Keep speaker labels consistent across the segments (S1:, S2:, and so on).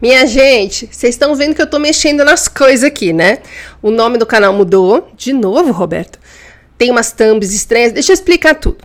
S1: Minha gente, vocês estão vendo que eu tô mexendo nas coisas aqui, né? O nome do canal mudou. De novo, Roberto. Tem umas thumbs estranhas. Deixa eu explicar tudo.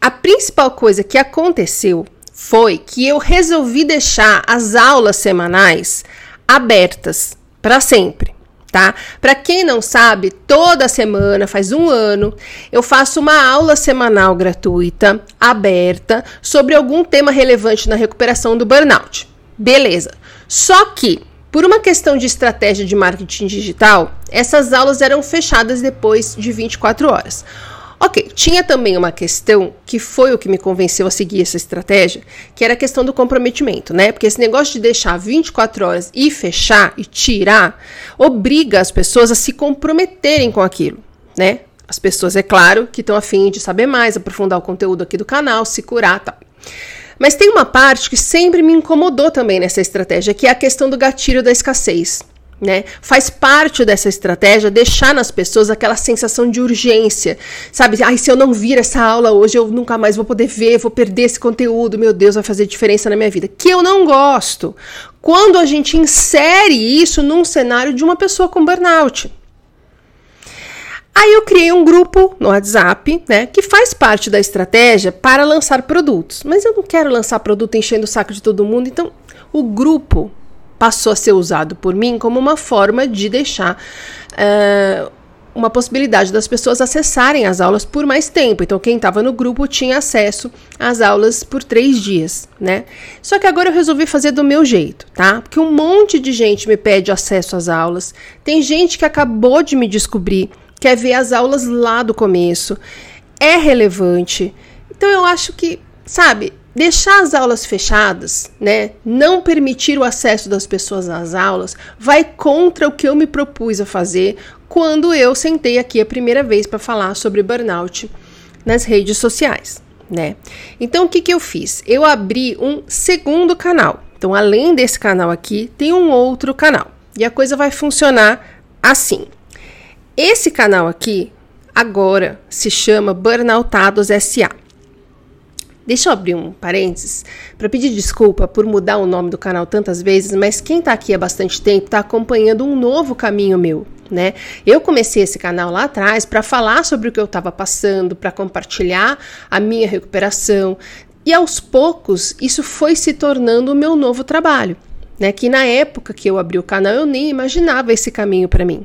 S1: A principal coisa que aconteceu foi que eu resolvi deixar as aulas semanais abertas para sempre. Tá? Para quem não sabe, toda semana, faz um ano, eu faço uma aula semanal gratuita, aberta, sobre algum tema relevante na recuperação do burnout. Beleza. Só que, por uma questão de estratégia de marketing digital, essas aulas eram fechadas depois de 24 horas. Ok, tinha também uma questão que foi o que me convenceu a seguir essa estratégia, que era a questão do comprometimento, né? Porque esse negócio de deixar 24 horas e fechar e tirar obriga as pessoas a se comprometerem com aquilo, né? As pessoas, é claro, que estão afim de saber mais, aprofundar o conteúdo aqui do canal, se curar, tal. Tá? Mas tem uma parte que sempre me incomodou também nessa estratégia, que é a questão do gatilho da escassez. Né? Faz parte dessa estratégia deixar nas pessoas aquela sensação de urgência, sabe? Ai, se eu não vir essa aula hoje, eu nunca mais vou poder ver, vou perder esse conteúdo, meu Deus, vai fazer diferença na minha vida. Que eu não gosto. Quando a gente insere isso num cenário de uma pessoa com burnout. Aí eu criei um grupo no WhatsApp, né, que faz parte da estratégia para lançar produtos. Mas eu não quero lançar produto enchendo o saco de todo mundo, então o grupo passou a ser usado por mim como uma forma de deixar uh, uma possibilidade das pessoas acessarem as aulas por mais tempo. Então, quem estava no grupo tinha acesso às aulas por três dias, né? Só que agora eu resolvi fazer do meu jeito, tá? Porque um monte de gente me pede acesso às aulas. Tem gente que acabou de me descobrir quer ver as aulas lá do começo, é relevante. Então eu acho que, sabe, deixar as aulas fechadas, né, não permitir o acesso das pessoas às aulas, vai contra o que eu me propus a fazer quando eu sentei aqui a primeira vez para falar sobre burnout nas redes sociais, né? Então o que que eu fiz? Eu abri um segundo canal. Então, além desse canal aqui, tem um outro canal. E a coisa vai funcionar assim. Esse canal aqui agora se chama Burnoutados SA. Deixa eu abrir um parênteses para pedir desculpa por mudar o nome do canal tantas vezes, mas quem está aqui há bastante tempo está acompanhando um novo caminho meu, né? Eu comecei esse canal lá atrás para falar sobre o que eu estava passando, para compartilhar a minha recuperação, e aos poucos isso foi se tornando o meu novo trabalho né? Que na época que eu abri o canal eu nem imaginava esse caminho para mim.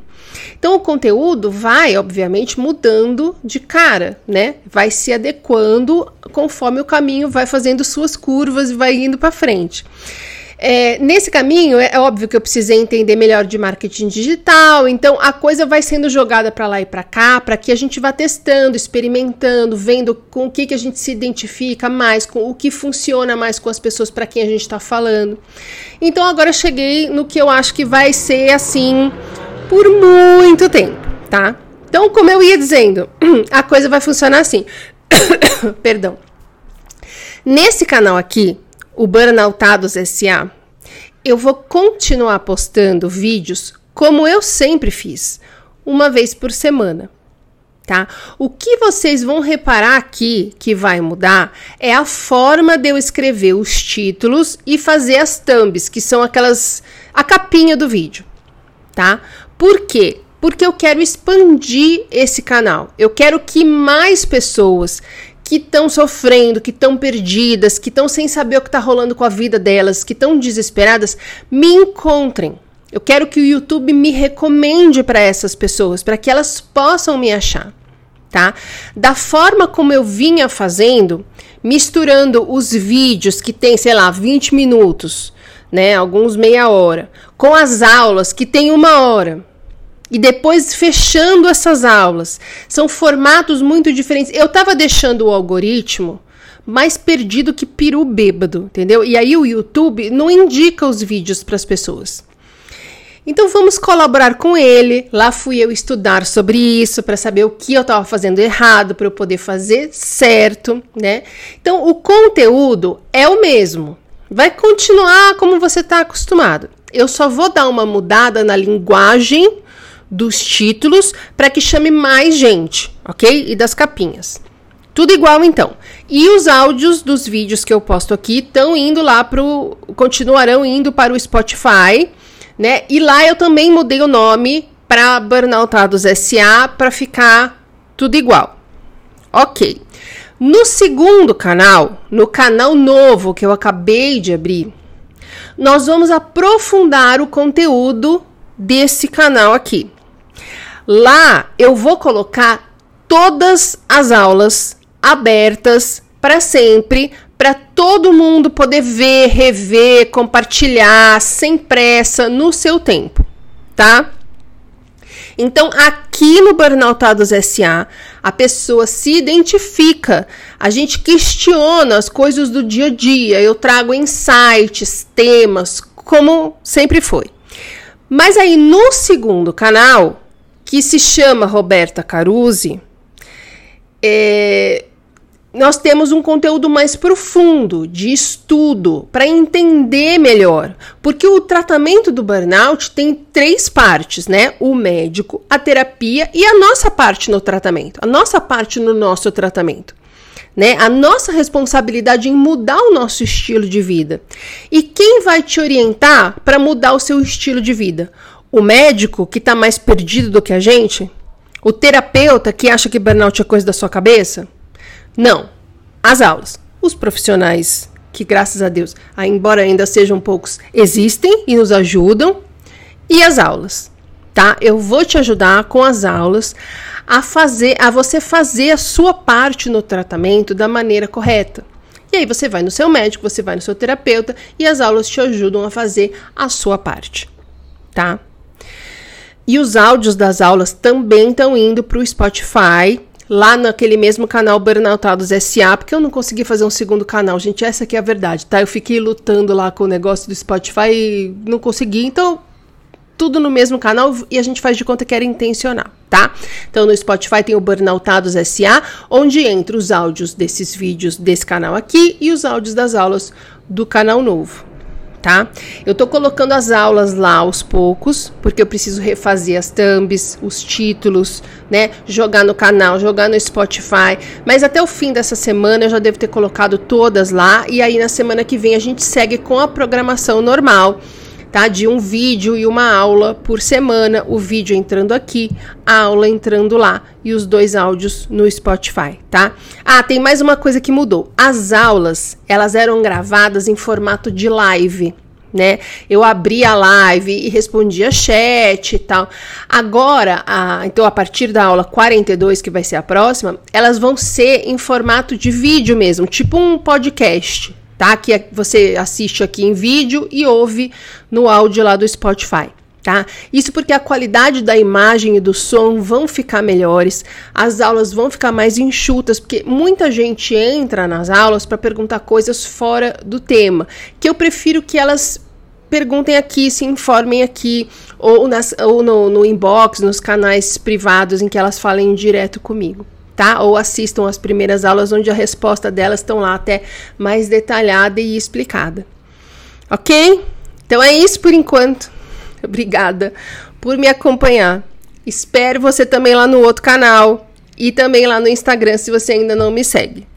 S1: Então o conteúdo vai, obviamente, mudando de cara, né? Vai se adequando conforme o caminho vai fazendo suas curvas e vai indo para frente. É, nesse caminho, é óbvio que eu precisei entender melhor de marketing digital, então a coisa vai sendo jogada para lá e para cá, para que a gente vá testando, experimentando, vendo com o que, que a gente se identifica mais, com o que funciona mais com as pessoas para quem a gente está falando. Então agora cheguei no que eu acho que vai ser assim por muito tempo, tá? Então, como eu ia dizendo, a coisa vai funcionar assim. Perdão. Nesse canal aqui, o Burnoutados SA, eu vou continuar postando vídeos como eu sempre fiz, uma vez por semana. Tá? O que vocês vão reparar aqui que vai mudar é a forma de eu escrever os títulos e fazer as thumbs, que são aquelas a capinha do vídeo, tá? Por quê? Porque eu quero expandir esse canal. Eu quero que mais pessoas que estão sofrendo, que estão perdidas, que estão sem saber o que está rolando com a vida delas, que estão desesperadas, me encontrem. Eu quero que o YouTube me recomende para essas pessoas, para que elas possam me achar, tá? Da forma como eu vinha fazendo, misturando os vídeos que tem, sei lá, 20 minutos, né, alguns meia hora, com as aulas que tem uma hora e depois fechando essas aulas. São formatos muito diferentes. Eu estava deixando o algoritmo mais perdido que peru bêbado, entendeu? E aí o YouTube não indica os vídeos para as pessoas. Então vamos colaborar com ele. Lá fui eu estudar sobre isso para saber o que eu estava fazendo errado para eu poder fazer certo, né? Então o conteúdo é o mesmo. Vai continuar como você está acostumado. Eu só vou dar uma mudada na linguagem dos títulos para que chame mais gente, ok? E das capinhas. Tudo igual então. E os áudios dos vídeos que eu posto aqui estão indo lá pro continuarão indo para o Spotify, né? E lá eu também mudei o nome para Burnoutados SA para ficar tudo igual. OK. No segundo canal, no canal novo que eu acabei de abrir, nós vamos aprofundar o conteúdo desse canal aqui. Lá eu vou colocar todas as aulas abertas para sempre, para todo mundo poder ver, rever, compartilhar sem pressa no seu tempo, tá? Então, aqui no Burnoutados SA, a pessoa se identifica, a gente questiona as coisas do dia a dia, eu trago insights, temas, como sempre foi. Mas aí no segundo canal, que se chama Roberta Caruzi, é, nós temos um conteúdo mais profundo de estudo para entender melhor, porque o tratamento do burnout tem três partes, né? O médico, a terapia e a nossa parte no tratamento, a nossa parte no nosso tratamento. Né? A nossa responsabilidade em mudar o nosso estilo de vida. E quem vai te orientar para mudar o seu estilo de vida? O médico que está mais perdido do que a gente? O terapeuta que acha que burnout é coisa da sua cabeça? Não. As aulas. Os profissionais que, graças a Deus, embora ainda sejam poucos, existem e nos ajudam. E as aulas, tá? Eu vou te ajudar com as aulas a fazer, a você fazer a sua parte no tratamento da maneira correta. E aí você vai no seu médico, você vai no seu terapeuta e as aulas te ajudam a fazer a sua parte, tá? E os áudios das aulas também estão indo para o Spotify lá naquele mesmo canal Burnoutados SA, porque eu não consegui fazer um segundo canal, gente, essa aqui é a verdade, tá? Eu fiquei lutando lá com o negócio do Spotify e não consegui, então tudo no mesmo canal e a gente faz de conta que era intencional, tá? Então no Spotify tem o Burnoutados SA, onde entra os áudios desses vídeos desse canal aqui e os áudios das aulas do canal novo tá? Eu tô colocando as aulas lá aos poucos, porque eu preciso refazer as thumbs, os títulos, né? Jogar no canal, jogar no Spotify. Mas até o fim dessa semana eu já devo ter colocado todas lá. E aí na semana que vem a gente segue com a programação normal. Tá? De um vídeo e uma aula por semana, o vídeo entrando aqui, a aula entrando lá e os dois áudios no Spotify, tá? Ah, tem mais uma coisa que mudou. As aulas, elas eram gravadas em formato de live, né? Eu abria a live e respondia chat e tal. Agora, a, então a partir da aula 42, que vai ser a próxima, elas vão ser em formato de vídeo mesmo, tipo um podcast, tá? Que é, você assiste aqui em vídeo e ouve no áudio lá do Spotify. Tá? Isso porque a qualidade da imagem e do som vão ficar melhores, as aulas vão ficar mais enxutas, porque muita gente entra nas aulas para perguntar coisas fora do tema, que eu prefiro que elas perguntem aqui, se informem aqui, ou, nas, ou no, no inbox, nos canais privados em que elas falem direto comigo. Tá? Ou assistam as primeiras aulas onde a resposta delas estão lá até mais detalhada e explicada. Ok? Então é isso por enquanto. Obrigada por me acompanhar. Espero você também lá no outro canal e também lá no Instagram se você ainda não me segue.